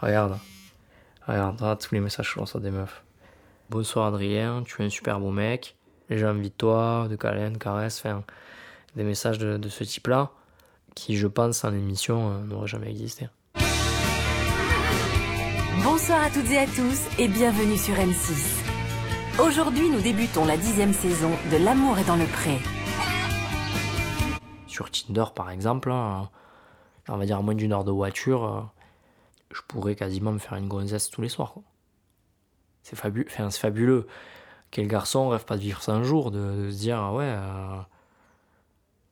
Regarde. Regarde, là, tous les messages que je reçois des meufs. Bonsoir Adrien, tu es un super beau mec. J'ai envie de toi, de câlin, de caresse, enfin, des messages de, de ce type-là, qui, je pense, en émission, euh, n'auraient jamais existé. Bonsoir à toutes et à tous et bienvenue sur M6. Aujourd'hui, nous débutons la dixième saison de L'amour est dans le pré. Sur Tinder, par exemple, là, on va dire à moins d'une heure de voiture, euh, je pourrais quasiment me faire une gonzesse tous les soirs. quoi. C'est fabu- enfin, c'est fabuleux. Quel garçon rêve pas de vivre ça un jour, de, de se dire, ah ouais. euh,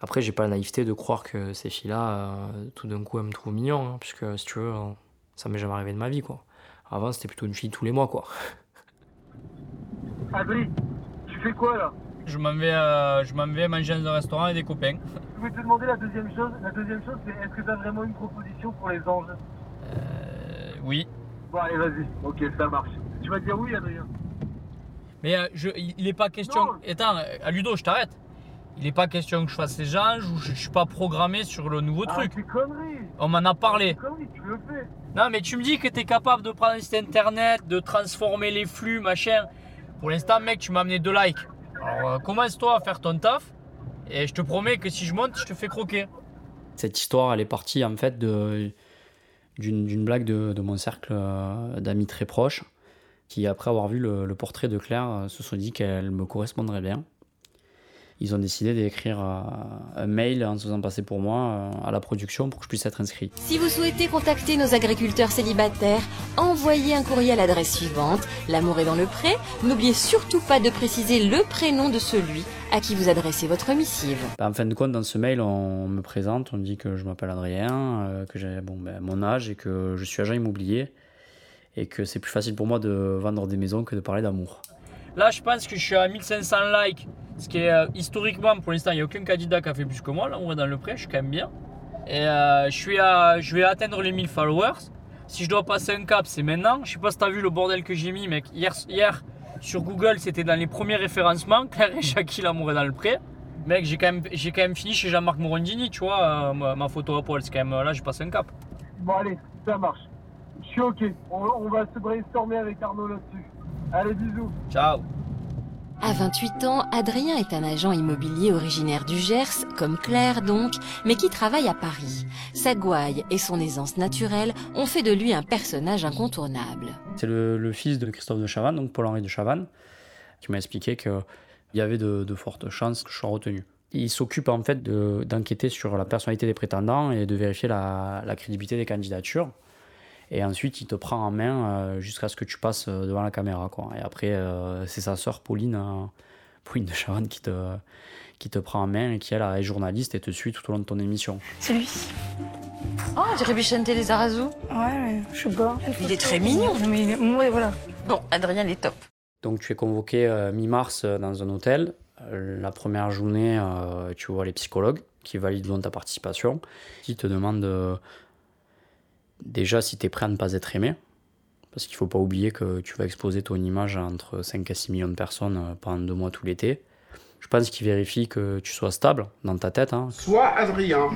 Après, j'ai pas la naïveté de croire que ces filles-là, euh, tout d'un coup, elles me trouvent mignon, hein, puisque si tu veux, euh, ça m'est jamais arrivé de ma vie, quoi. Avant, c'était plutôt une fille tous les mois, quoi. Adri, tu fais quoi là? Je m'en vais, euh, je m'en vais manger dans un restaurant avec des copains. Je voulais te demander la deuxième chose. La deuxième chose, c'est est-ce que tu as vraiment une proposition pour les anges? Oui. Bon, allez, vas-y. Ok, ça marche. Tu vas dire oui, Adrien. Mais euh, je, il n'est pas question. Non. Attends, euh, Ludo, je t'arrête. Il n'est pas question que je fasse les anges ou je, je suis pas programmé sur le nouveau truc. Ah, c'est conneries. On m'en a parlé. C'est conneries, tu le fais. Non, mais tu me dis que tu es capable de prendre un site internet, de transformer les flux, machin. Pour l'instant, mec, tu m'as amené deux likes. Alors, euh, commence-toi à faire ton taf. Et je te promets que si je monte, je te fais croquer. Cette histoire, elle est partie en fait de- d'une blague de, mon cercle euh, d'amis très proches qui, après avoir vu le, le portrait de Claire, euh, se sont dit qu'elle me correspondrait bien. Ils ont décidé d'écrire euh, un mail en se faisant passer pour moi euh, à la production pour que je puisse être inscrit. Si vous souhaitez contacter nos agriculteurs célibataires, envoyez un courrier à l'adresse suivante, L'amour est dans le pré. N'oubliez surtout pas de préciser le prénom de celui à qui vous adressez votre missive. Ben, en fin de compte, dans ce mail, on me présente, on dit que je m'appelle Adrien, euh, que j'ai bon, ben, mon âge et que je suis agent immobilier et que c'est plus facile pour moi de vendre des maisons que de parler d'amour. Là, je pense que je suis à 1500 likes. Ce qui est euh, historiquement, pour l'instant, il n'y a aucun candidat qui a fait plus que moi. Là, on est dans le prêt, je suis quand même bien. Et euh, je, suis à, je vais atteindre les 1000 followers. Si je dois passer un cap, c'est maintenant. Je sais pas si t'as vu le bordel que j'ai mis, mec. Hier, hier sur Google, c'était dans les premiers référencements. Claire et Jackie, l'amour dans le prêt. Mec, j'ai quand, même- j'ai quand même fini chez Jean-Marc Morandini, tu vois, euh, ma, ma photo à poil. C'est quand même, là, j'ai passé un cap. Bon, allez, ça marche. Je suis ok. On, on va se brainstormer avec Arnaud là-dessus. Allez, bisous. Ciao. À 28 ans, Adrien est un agent immobilier originaire du Gers, comme Claire donc, mais qui travaille à Paris. Sa gouaille et son aisance naturelle ont fait de lui un personnage incontournable. C'est le, fils de Christophe de Chavannes, donc Paul-Henri de Chavannes, qui m'a expliqué qu'il y avait de, fortes chances que je sois retenu. Il s'occupe en fait de- d'enquêter sur la personnalité des prétendants et de vérifier la crédibilité des candidatures. Et ensuite, il te prend en main euh, jusqu'à ce que tu passes euh, devant la caméra. Quoi. Et après, euh, c'est sa sœur Pauline, euh, Pauline de Chavannes qui te, qui te prend en main et qui, elle, est journaliste et te suit tout au long de ton émission. C'est lui. Oh, on dirait Bichente les Arazou. Ouais, je sais pas. Il est très mignon. Mais. Ouais, voilà. Bon, Adrien, il est top. Donc tu es convoqué euh, mi-mars euh, dans un hôtel. Euh, la première journée, euh, tu vois les psychologues qui valident ta participation, qui te demandent euh, déjà si tu es prêt à ne pas être aimé. Parce qu'il faut pas oublier que tu vas exposer ton image à entre 5 et 6 millions de personnes euh, pendant deux mois tout l'été. Je pense qu'ils vérifient que tu sois stable dans ta tête. hein. Soit Adrien,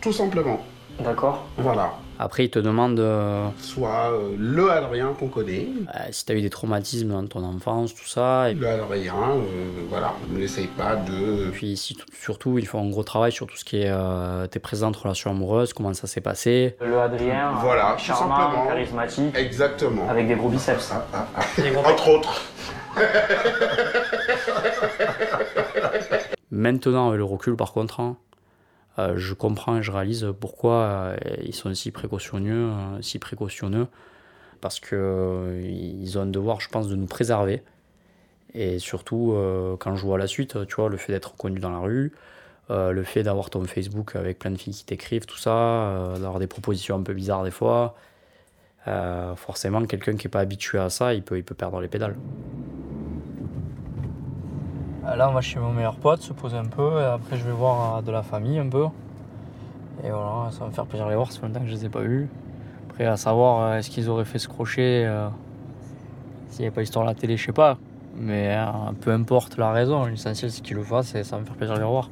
tout simplement. D'accord. Voilà. Après, ils te demandent euh, Soit euh, le Adrien qu'on connaît. euh, si tu as eu des traumatismes dans ton enfance, tout ça. Et Le Adrien, euh, voilà. N'essaye pas de. puis ici, tout- surtout, il faut un gros travail sur tout ce qui est euh, tes présentes relations amoureuses, comment ça s'est passé. Le Adrien, Voilà, tout simplement. charismatique, Exactement. avec des gros biceps. Ah, ah, ah. Entre autres. Maintenant, avec le recul, par contre, hein, je comprends et je réalise pourquoi euh, ils sont si précautionneux, euh, si précautionneux, parce que euh, ils ont un devoir, je pense, de nous préserver. Et surtout, euh, quand je vois la suite, tu vois, le fait d'être reconnu dans la rue, euh, le fait d'avoir ton Facebook avec plein de filles qui t'écrivent, tout ça, euh, d'avoir des propositions un peu bizarres des fois, euh, forcément, quelqu'un qui n'est pas habitué à ça, il peut, il peut perdre les pédales. Euh, Là, on va chez mon meilleur pote, se poser un peu, et après, je vais voir euh, de la famille un peu. Et voilà, ça va me faire plaisir de les voir, ça fait longtemps que je les ai pas vus. Après, à savoir, euh, est-ce qu'ils auraient fait ce crochet euh, s'il n'y avait pas l'histoire à la télé, je sais pas. Mais euh, peu importe la raison, l'essentiel c'est qu'ils le fassent et ça va me faire plaisir de les revoir.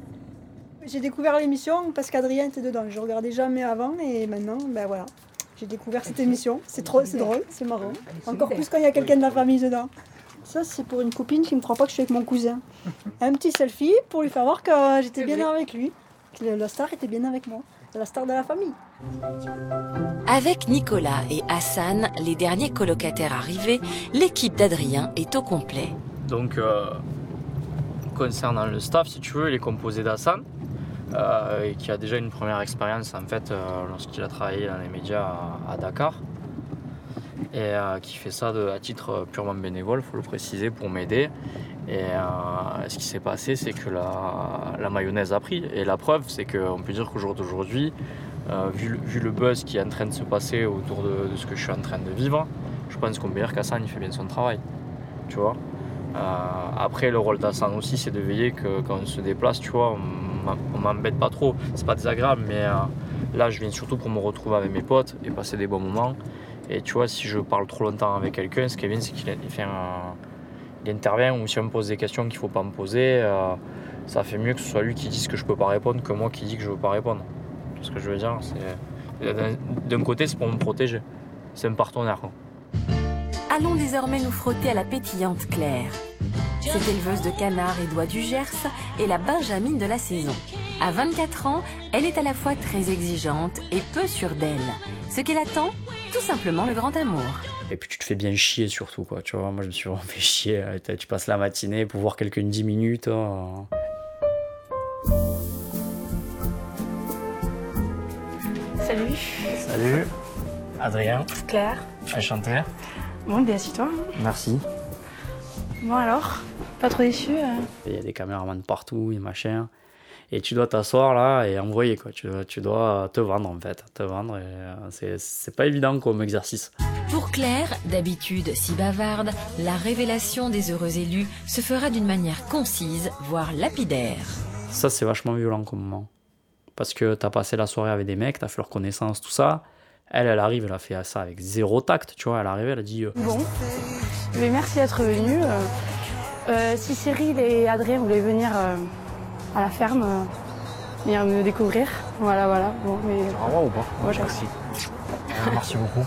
J'ai découvert l'émission parce qu'Adrien était dedans. Je regardais jamais avant et maintenant, ben voilà. J'ai découvert cette émission. C'est trop, c'est drôle, c'est marrant. Encore plus quand il y a quelqu'un de la famille dedans. Ça, c'est pour une copine qui me croit pas que je suis avec mon cousin. Un petit selfie pour lui faire voir que j'étais bien avec lui. Que la star était bien avec moi. La star de la famille. Avec Nicolas et Hassan, les derniers colocataires arrivés, l'équipe d'Adrien est au complet. Donc, euh, concernant le staff, si tu veux, il est composé d'Hassan, euh, et qui a déjà une première expérience en fait euh, lorsqu'il a travaillé dans les médias à, à Dakar, et euh, qui fait ça à titre purement bénévole, faut le préciser, pour m'aider. Et euh, ce qui s'est passé, c'est que la, la mayonnaise a pris. Et la preuve, c'est qu'on peut dire qu'au jour d'aujourd'hui, euh, vu, vu le buzz qui est en train de se passer autour de, de ce que je suis en train de vivre, je pense qu'on peut dire qu'Hassan il fait bien son travail. Tu vois? Euh, Après, le rôle d'Hassan aussi, c'est de veiller que quand on se déplace, tu vois, on m'em- on m'embête pas trop. C'est pas désagréable, mais euh, là, je viens surtout pour me retrouver avec mes potes et passer des bons moments. Et tu vois, si je parle trop longtemps avec quelqu'un, ce qui est bien, c'est qu'il intervient ou si on me pose des questions qu'il faut pas me poser, euh, ça fait mieux que ce soit lui qui dise que je peux pas répondre que moi qui dis que je veux pas répondre. Vois ce que je veux dire? C'est d'un- côté, c'est pour me protéger. C'est un partenaire. Allons désormais nous frotter à la pétillante Claire. Cette éleveuse de canards et d'oies du Gers est la Benjamine de la saison. À 24 ans, elle est à la fois très exigeante et peu sûre d'elle. Ce qu'elle attend, tout simplement le grand amour. Et puis tu te fais bien chier surtout, quoi. Tu vois, moi je me suis vraiment fait chier. Tu passes la matinée pour voir quelqu'un 10 minutes. hein. Salut, Salut, Adrien, Claire. enchanté. Bon, bien assis-toi. Merci. Bon alors, pas trop déçu euh? Il y a des caméramans partout et machin. Et tu dois t'asseoir là et envoyer, quoi. Tu dois, tu dois te vendre en fait. Te vendre et euh, c'est- c'est pas évident comme exercice. Pour Claire, d'habitude si bavarde, la révélation des heureux élus se fera d'une manière concise, voire lapidaire. Ça, c'est vachement violent comme moment. Parce que t'as passé la soirée avec des mecs, t'as fait leur connaissance, tout ça. Elle, elle arrive, elle a fait ça avec zéro tact, tu vois. Elle est arrivée, elle a dit euh, Bon, mais merci d'être venu. Euh, euh, si Cyril et Adrien voulaient venir euh, à la ferme, euh, venir me découvrir, voilà, voilà. Bon, mais Bravo ou pas Moi, Merci. Merci beaucoup.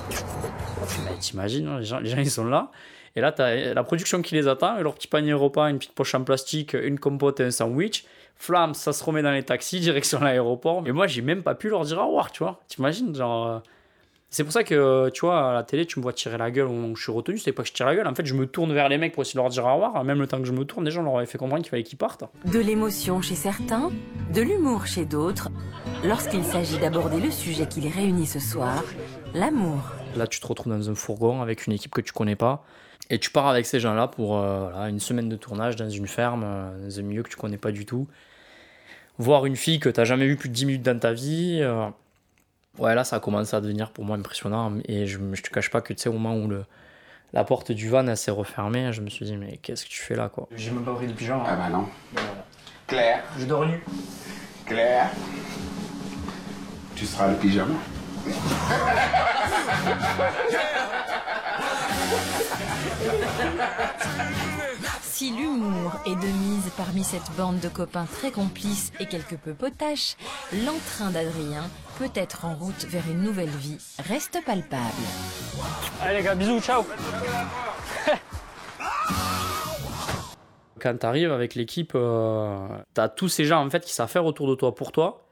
Mais T'imagines, hein, les gens, les gens ils sont là. Et là, t'as la production qui les attend, et leur petit panier repas, une petite poche en plastique, une compote et un sandwich. Flamme, ça se remet dans les taxis, direction l'aéroport. Mais moi, j'ai même pas pu leur dire au revoir, tu vois. T'imagines, genre. Euh, C'est pour ça que, tu vois, à la télé, tu me vois tirer la gueule où je suis retenu. C'est pas que je tire la gueule. En fait, je me tourne vers les mecs pour essayer de leur dire au revoir. Même le temps que je me tourne, déjà, on leur avait fait comprendre qu'il fallait qu'ils partent. De l'émotion chez certains, de l'humour chez d'autres, lorsqu'il s'agit d'aborder le sujet qui les réunit ce soir, l'amour. Là, tu te retrouves dans un fourgon avec une équipe que tu connais pas. Et tu pars avec ces gens-là pour euh, voilà, une semaine de tournage dans une ferme, euh, dans un milieu que tu connais pas du tout. Voir une fille que tu jamais vue plus de 10 minutes dans ta vie. euh, ouais, là, ça a commencé à devenir pour moi impressionnant. Et je, je te cache pas que, tu sais, au moment où le, la porte du van elle s'est refermée, je me suis dit, mais qu'est-ce que tu fais là, quoi? J'ai même pas pris le pyjama. Ah bah non. Claire, Je dors nu. Claire, tu seras le pyjama. Si l'humour est de mise parmi cette bande de copains très complices et quelque peu potaches, l'entrain d'Adrien, peut-être en route vers une nouvelle vie, reste palpable. Allez les gars, bisous, ciao. Quand tu arrives avec l'équipe, euh, tu as tous ces gens en fait qui savent faire autour de toi pour toi,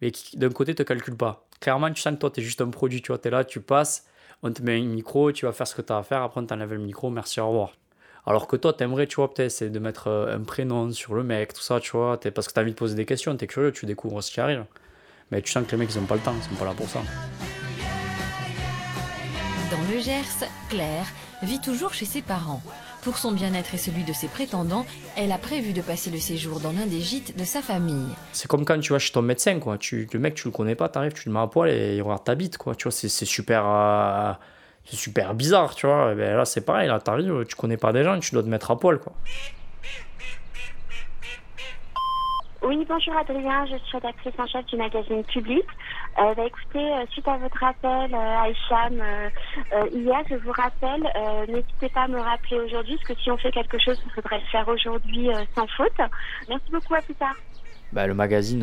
mais qui d'un côté te calculent pas. Clairement, tu sens que toi, tu es juste un produit. Tu vois, es là, tu passes, on te met un micro, tu vas faire ce que tu as à faire, après on t'enlève le micro, merci, au revoir. Alors que toi, t'aimerais, tu vois, peut-être, c'est de mettre euh, un prénom sur le mec, tout ça, tu vois, parce que t'as envie de poser des questions, t'es curieux, tu découvres ce qui arrive. Mais tu sens que les mecs, ils ont pas le temps, ils sont pas là pour ça. Dans le Gers, Claire vit toujours chez ses parents. Pour son bien-être et celui de ses prétendants, elle a prévu de passer le séjour dans l'un des gîtes de sa famille. C'est comme quand tu vas chez ton médecin, quoi. Tu, le mec, tu le connais pas, t'arrives, tu le mets à poil et il regarde ta bite, quoi. Tu vois, c'est c'est super, euh, c'est super bizarre, tu vois. Et ben là, c'est pareil, là, t'arrives, tu connais pas des gens, tu dois te mettre à poil, quoi. Oui, bonjour Adrien, je suis rédactrice en chef du magazine Public. Euh, bah, écoutez, euh, suite à votre appel euh, à Hicham euh, euh, hier, je vous rappelle, euh, n'hésitez pas à me rappeler aujourd'hui, parce que si on fait quelque chose, il faudrait le faire aujourd'hui euh, sans faute. Merci beaucoup, à plus tard. Bah, le magazine,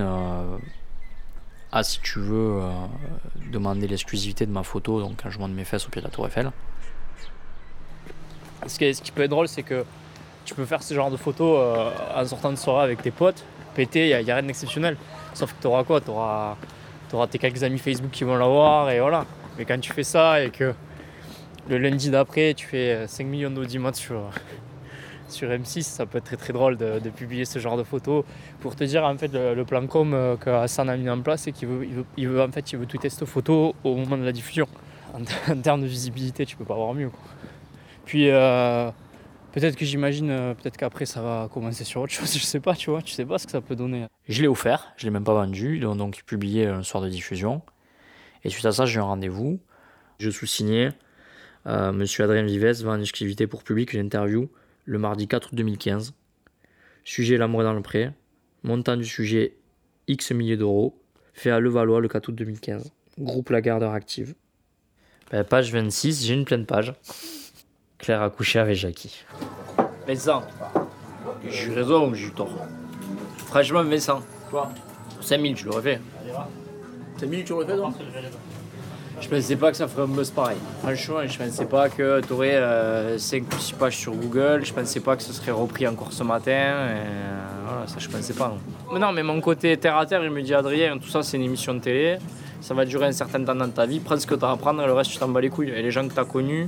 euh, Ah, si tu veux euh, demander l'exclusivité de ma photo, donc quand je monte mes fesses au pied de la Tour Eiffel. Ce qui, peut être drôle, c'est que tu peux faire ce genre de photos euh, en sortant de soirée avec tes potes, pété, il n'y a, rien d'exceptionnel. Sauf que tu auras quoi Tu auras, tes quelques amis Facebook qui vont l'avoir et voilà. Mais quand tu fais ça et que le lundi d'après, tu fais euh, 5 millions d'audimat sur, sur M6, ça peut être très très drôle de, publier ce genre de photos pour te dire en fait le, plan com euh, que Hassan a mis en place et qu'il veut, il veut, en fait il veut tweeter cette photo au moment de la diffusion. En, termes de visibilité, tu peux pas avoir mieux. Puis euh, peut-être que j'imagine, euh, peut-être qu'après ça va commencer sur autre chose, je sais pas, tu vois, tu sais pas ce que ça peut donner. Je l'ai offert, je l'ai même pas vendu, donc, donc publié le soir de diffusion. Et suite à ça, j'ai un rendez-vous. Je sous-signais. Monsieur Adrien Vives va en exclusivité pour public une interview le mardi 4 août 2015. Sujet L'amour dans le pré. Montant du sujet X milliers d'euros. Fait à Levallois le 4 août 2015. Groupe La Gardeur Active. Ben, page 26, j'ai une pleine page. Claire a couché avec Jackie. Vincent, j'ai eu raison ou j'ai eu tort? Franchement, Vincent, quoi? 5000, tu l'aurais fait. 5000, tu l'aurais fait, toi? Je pensais pas que ça ferait un buzz pareil. Franchement, je pensais pas que tu aurais 5 ou 6 pages sur Google. Je pensais pas que ce serait repris encore ce matin. Euh, voilà, ça, je pensais pas. Non. Mais non, mais mon côté terre à terre, il me dit Adrien, tout ça, c'est une émission de télé. Ça va durer un certain temps dans ta vie. Prends ce que tu as à prendre et le reste, tu t'en bats les couilles. Et les gens que tu as connus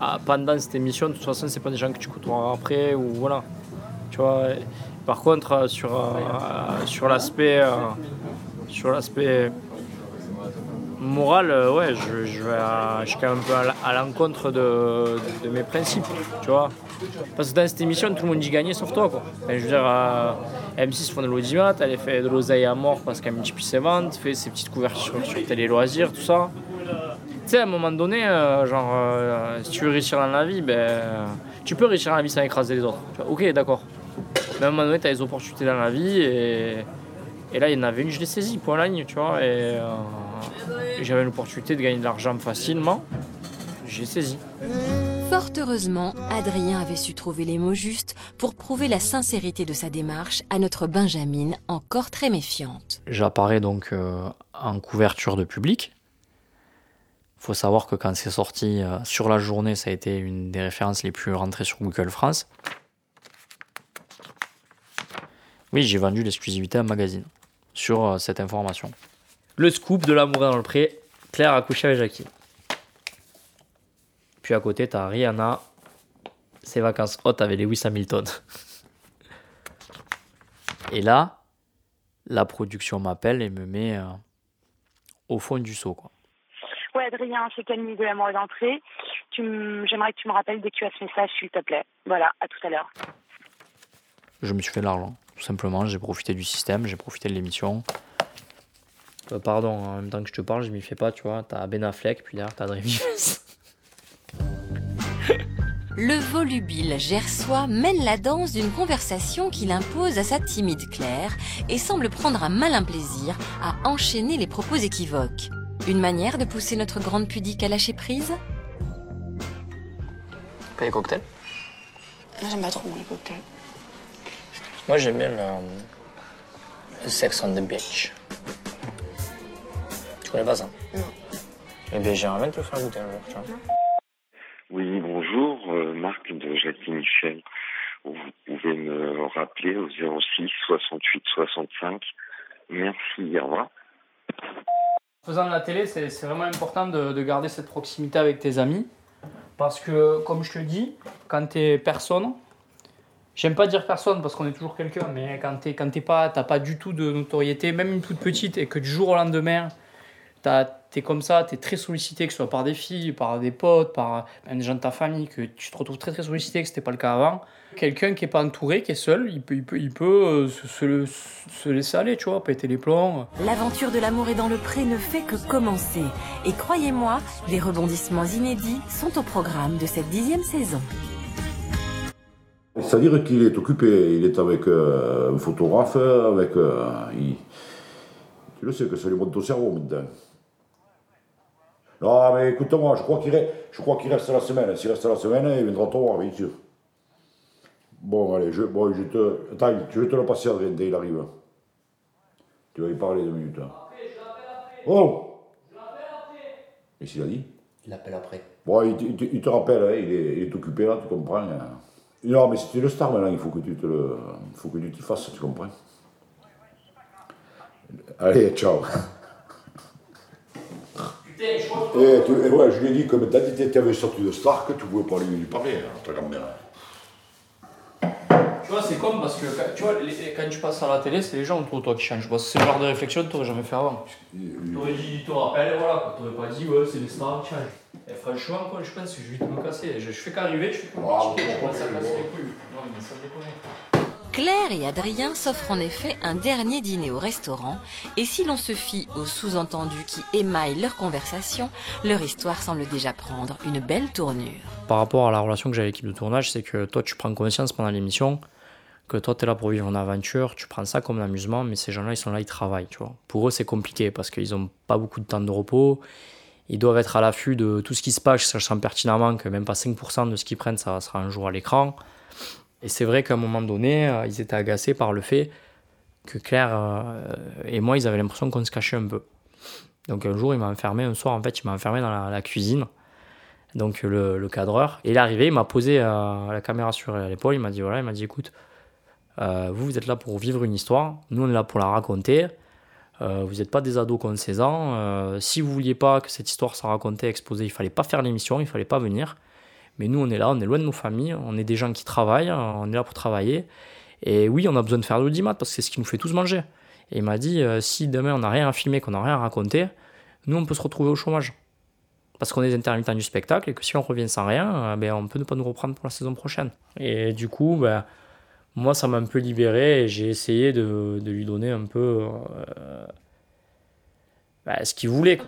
ah, pendant cette émission, de toute façon, c'est pas des gens que tu côtoieras après ou voilà. Tu vois. Par contre, euh, sur, euh, sur l'aspect. euh, sur l'aspect moral, euh, ouais, je, je, vais à- je suis quand même un peu à l'encontre de, de mes principes, tu vois. Parce que dans cette émission, tout le monde y gagnait sauf toi, quoi. Je veux dire, euh, M6 font de l'audimat, elle fait de l'oseille à mort parce qu'elle multiplie ses ventes, fait ses petites couvertures sur télé loisirs, tout ça. Tu sais, à un moment donné, euh, genre, si tu veux réussir dans la vie, ben, tu peux réussir dans la vie sans écraser les autres. Ok, d'accord. Mais à un moment donné, tu as des opportunités dans la vie et, et là, il y en avait une, je l'ai saisie, point la ligne, tu vois. Et j'avais l'opportunité de gagner de l'argent facilement. J'ai saisi. Fort heureusement, Adrien avait su trouver les mots justes pour prouver la sincérité de sa démarche à notre Benjamine, encore très méfiante. J'apparais donc euh, en couverture de public. faut savoir que quand c'est sorti euh, sur la journée, ça a été une des références les plus rentrées sur Google France. Oui, j'ai vendu l'exclusivité à un magazine sur euh, cette information. Le scoop de l'amour dans le pré, Claire a couché avec Jackie. Puis à côté, t'as Rihanna, ses vacances hautes avec Lewis Hamilton. Et là, la production m'appelle et me met euh, au fond du seau. Quoi. Ouais, Adrien, c'est Camille de l'amour d'entrée? Tu m- J'aimerais que tu me rappelles dès que tu as ce message, s'il te plaît. Voilà, à tout à l'heure. Je me suis fait de l'argent, tout simplement. J'ai profité du système, j'ai profité de l'émission. Euh, pardon, en même temps que je te parle, je m'y fais pas, tu vois. T'as Ben Affleck, puis derrière t'as Vives. Le volubile Gersois mène la danse d'une conversation qu'il impose à sa timide Claire et semble prendre un malin plaisir à enchaîner les propos équivoques. Une manière de pousser notre grande pudique à lâcher prise? Pas les cocktails? Moi, j'aime pas trop les cocktails. Moi j'aime bien le, le Sex on the Beach. Connais pas ça Non. Eh bien j'aimerais bien te le faire goûter un jour, tu vois. Oui, bonjour, euh, Marc de Jackie Michel. Vous pouvez me rappeler au 06 68 65. Merci, au revoir. faisant de la télé, c'est vraiment important de, de garder cette proximité avec tes amis. Parce que, comme je te dis, quand t'es personne, j'aime pas dire personne parce qu'on est toujours quelqu'un, mais quand t'es quand t'es pas, t'as pas du tout de notoriété, même une toute petite, et que du jour au lendemain, t'es comme ça, t'es très sollicité, que ce soit par des filles, par des potes, par même des gens de ta famille, que tu te retrouves très très sollicité, que c'était pas le cas avant. Quelqu'un qui est pas entouré, qui est seul, il peut, il peut, il peut euh, se, se le- se laisser aller, tu vois, péter les plombs. L'aventure de l'amour est dans le pré ne fait que commencer. Et croyez-moi, des rebondissements inédits sont au programme de cette dixième saison. C'est-à-dire qu'il est occupé, il est avec euh, un photographe, avec. euh, il- Tu le sais que ça lui monte au cerveau maintenant. Non, mais écoute-moi, je crois qu'il reste, je crois qu'il reste la semaine. S'il reste la semaine, il viendra te voir, bien sûr. Bon, allez, je, bon, je te. Attends, je vais te le passer, Adrien, dès qu'il arrive. Tu vas lui parler deux minutes. hein. Oh Qu'est-ce qu'il a dit Il l'appelle après. Bon, il, te- il il rappelle, hein, il, est, il est occupé là, tu comprends. hein. Non, mais c'était le star maintenant, il faut que tu te le. Il faut que tu t'y fasses, tu comprends. Allez, ciao. Et, tu- et ouais, je lui ai dit que maintenant que tu avais sorti de Star, que tu pouvais pas lui, parler, hein, ta grand-mère. Tu vois, c'est comme parce que quand- tu vois, les- quand tu passes à la télé, c'est les gens autour de toi qui changent. C'est le genre de réflexion que tu n'aurais jamais fait avant. T'aurais dit, tu te rappelles, voilà, tu n'aurais pas dit, ouais, c'est les stars qui changent. Et franchement, quoi, je pense que je vais te me casser. Je, je fais qu'arriver, je fais comme Ah, je commence à casser les couilles. Non, mais ça déconne. Claire et Adrien s'offrent en effet un dernier dîner au restaurant, et si l'on se fie aux sous-entendus qui émaillent leur conversation, leur histoire semble déjà prendre une belle tournure. Par rapport à la relation que j'ai avec l'équipe de tournage, c'est que toi, tu prends conscience pendant l'émission que toi, tu es là pour vivre une aventure, tu prends ça comme un amusement, mais ces gens-là, ils sont là, ils travaillent, tu vois. Pour eux, c'est compliqué parce qu'ils n'ont pas beaucoup de temps de repos. Ils doivent être à l'affût de tout ce qui se passe, sachant pertinemment que même pas 5% de ce qu'ils prennent, ça sera un jour à l'écran. Et c'est vrai qu'à un moment donné, euh, ils étaient agacés par le fait que Claire euh, et moi, ils avaient l'impression qu'on se cachait un peu. Donc un jour, il m'a enfermé, un soir, en fait, il m'a enfermé dans la, cuisine. Donc le, cadreur, et il est arrivé, il m'a posé euh, la caméra sur l'épaule, il m'a dit voilà, il m'a dit écoute, vous, vous êtes là pour vivre une histoire, nous on est là pour la raconter. Vous n'êtes pas des ados ont 16 ans. Si vous vouliez pas que cette histoire soit racontée, exposée, il fallait pas faire l'émission, il fallait pas venir. Mais nous, on est là, on est loin de nos familles, on est des gens qui travaillent, on est là pour travailler. Et oui, on a besoin de faire l'audimat parce que c'est ce qui nous fait tous manger. Et il m'a dit euh, si demain on n'a rien à filmer, qu'on n'a rien à raconter, nous on peut se retrouver au chômage. Parce qu'on est des intermittents du spectacle et que si on revient sans rien, euh, ben, on peut ne pas nous reprendre pour la saison prochaine. Et du coup, ben, moi ça m'a un peu libéré et j'ai essayé de, de lui donner un peu euh, ben, ce qu'il voulait.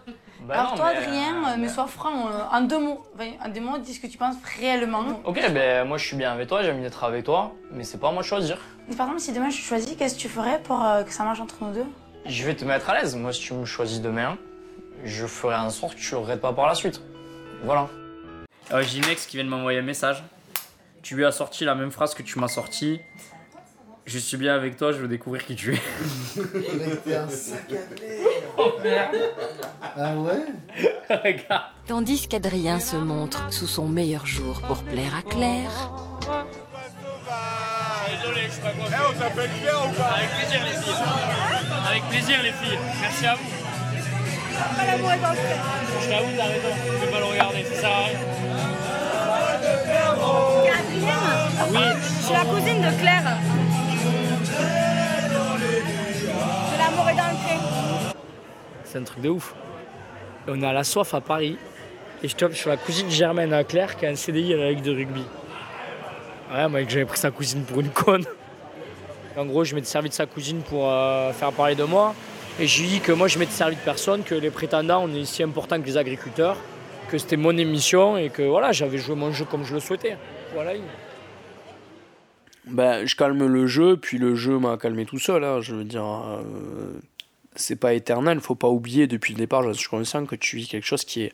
Bah Alors non, toi, mais, Adrien, euh, euh, mais sois franc, euh, en deux mots, en deux mots, dis ce que tu penses réellement. Ok, ben moi je suis bien avec toi, j'ai envie d'être avec toi, mais c'est pas à moi de choisir. Par exemple, si demain je choisis, qu'est-ce que tu ferais pour euh, que ça marche entre nous deux? Je vais te mettre à l'aise. Moi, si tu me choisis demain, je ferai en sorte que tu regrettes pas par la suite. Voilà. Euh, J'ai qui vient de m'envoyer un message. Tu lui as sorti la même phrase que tu m'as sorti. Je suis bien avec toi, je veux découvrir qui tu es. T'es un sac à blé. Oh merde Ah ouais Regarde. Tandis qu'Adrien se montre sous son meilleur jour pour plaire à Claire, Désolé, je suis pas coiffé. on s'appelle Claire ou pas? Avec plaisir, les filles. Avec plaisir, les filles. Merci à vous. Je t'avoue, t'as raison. Je vais pas le regarder, ça sert à rien. Oui. Je suis la cousine de Claire. C'est un truc de ouf. On est à la soif à Paris et je tombe sur la cousine Germaine Claire qui a un CDI à la Ligue de rugby. Ouais, moi j'avais pris sa cousine pour une conne. En gros, je m'étais servi de sa cousine pour euh, faire parler de moi. Et je lui dit que moi je m'étais servi de personne, que les prétendants on est si importants que les agriculteurs, que c'était mon émission et que voilà, j'avais joué mon jeu comme je le souhaitais. Voilà. Ben, je calme le jeu, puis le jeu m'a calmé tout seul. hein. Je veux dire, euh, c'est pas éternel. Faut pas oublier depuis le départ, je suis conscient que tu vis quelque chose qui est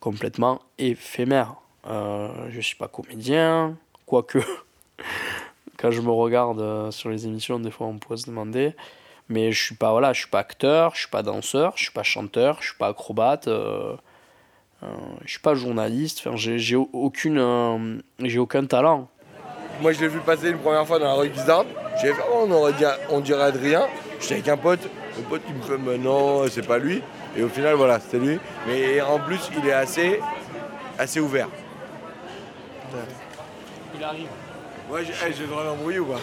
complètement éphémère. Euh, je suis pas comédien, quoique quand je me regarde euh, sur les émissions, des fois on pourrait se demander. Mais je suis pas voilà, je suis pas acteur, je suis pas danseur, je suis pas chanteur, je suis pas acrobate, euh, euh, je suis pas journaliste. Enfin, j'ai aucune, j'ai aucun talent. Moi, je l'ai vu passer une première fois dans la rue Guisard. J'ai fait, oh, on, aurait dit, on dirait Adrien. J'étais avec un pote. Le pote, il me fait, mais non, c'est pas lui. Et au final, voilà, c'était lui. Mais en plus, il est assez, assez ouvert. Il arrive. Ouais, j'ai hey, j'ai le droit d'embrouiller ou pas?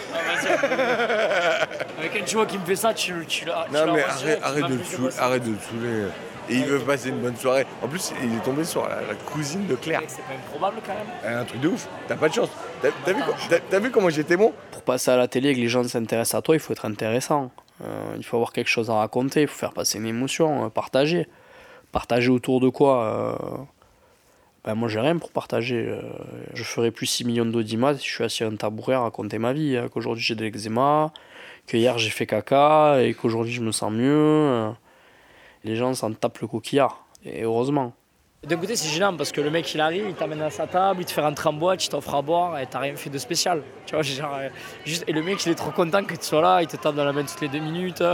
Avec un joueur qui me fait ça, tu, tu tu Non, mais arrête, arrête, de le saouler, arrête de le saouler. Et il veut passer une bonne soirée. En plus, il est tombé sur la, la cousine de Claire. C'est pas improbable quand même. Un truc de ouf. T'as pas de chance. T'as vu, vu comment j'étais bon? Pour passer à la télé et que les gens s'intéressent à toi, il faut être intéressant. Euh, il faut avoir quelque chose à raconter, il faut faire passer une émotion, euh, partager. Partager autour de quoi euh, ben Moi, j'ai rien pour partager. euh, je ferais plus 6 millions d'audimat si je suis assis à un tabouret à raconter ma vie. hein, qu'aujourd'hui j'ai de l'eczéma, que hier j'ai fait caca et qu'aujourd'hui je me sens mieux. Les gens s'en tapent le coquillard. Et heureusement. D'un côté, c'est gênant parce que le mec il arrive, il t'amène à sa table, il te fait rentrer en boîte, il t'offre à boire et t'as rien fait de spécial. Tu vois, euh, juste, et le mec il est trop content que tu sois là, il te tape dans la main toutes les deux minutes.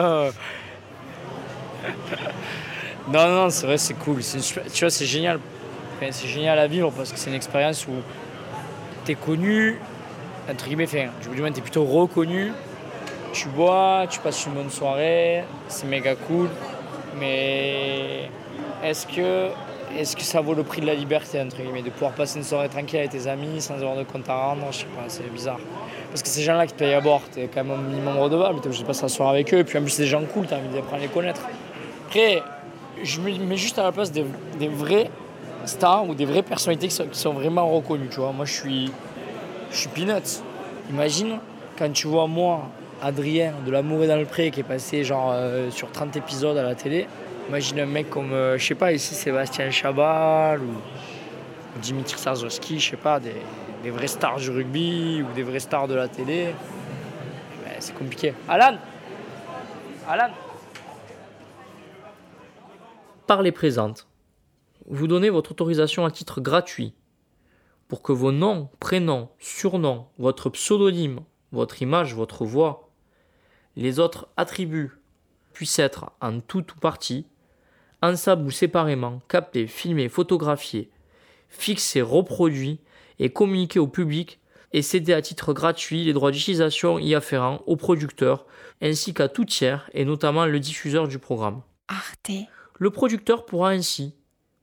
Non, non, c'est vrai, c'est cool. Tu vois, c'est génial. C'est génial à vivre parce que c'est une expérience où t'es connu, entre guillemets, enfin, du moins t'es plutôt reconnu. Tu bois, tu passes une bonne soirée, c'est méga cool. Mais est-ce que, est que ça vaut le prix de la liberté, entre guillemets, de pouvoir passer une soirée tranquille avec tes amis sans avoir de compte à rendre? Je sais pas, c'est bizarre. Parce que ces gens-là qui te payent à bord, t'es quand même un minimum redevable, t'es obligé de passer la soirée avec eux. Et puis en plus, c'est des gens cool, t'as envie d'apprendre à les connaître. Après, je me mets juste à la place des, vrais stars ou des vraies personnalités qui sont, qui sont vraiment reconnues, tu vois. Moi, je suis, je suis peanuts. Imagine quand tu vois moi, Adrien de L'amour est dans le pré, qui est passé genre euh, sur 30 épisodes à la télé. Imagine un mec comme, euh, je sais pas, ici Sébastien Chabal ou Dimitri Sarzowski, je sais pas, des, des vraies stars du rugby ou des vraies stars de la télé. Ben, c'est compliqué. Alan Alan Parlez présente. Vous donnez votre autorisation à titre gratuit pour que vos noms, prénoms, surnoms, votre pseudonyme, votre image, votre voix, les autres attributs puissent être en tout ou partie, ensemble ou séparément, captés, filmés, photographiés, fixés, reproduits et communiqués au public et cédés à titre gratuit les droits d'utilisation y afférents au producteur ainsi qu'à tout tiers et notamment le diffuseur du programme. Arte. Le producteur pourra ainsi,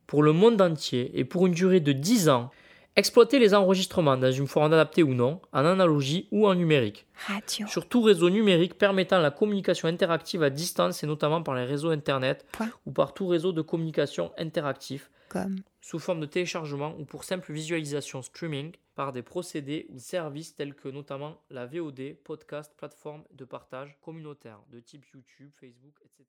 pour le monde entier et pour une durée de 10 ans, exploiter les enregistrements dans une forme adaptée ou non, en analogie ou en numérique, Radio. sur tout réseau numérique permettant la communication interactive à distance et notamment par les réseaux Internet Point. ou par tout réseau de communication interactif, Comme. sous forme de téléchargement ou pour simple visualisation streaming par des procédés ou services tels que notamment la VOD, podcast, plateforme de partage communautaire de type YouTube, Facebook, etc.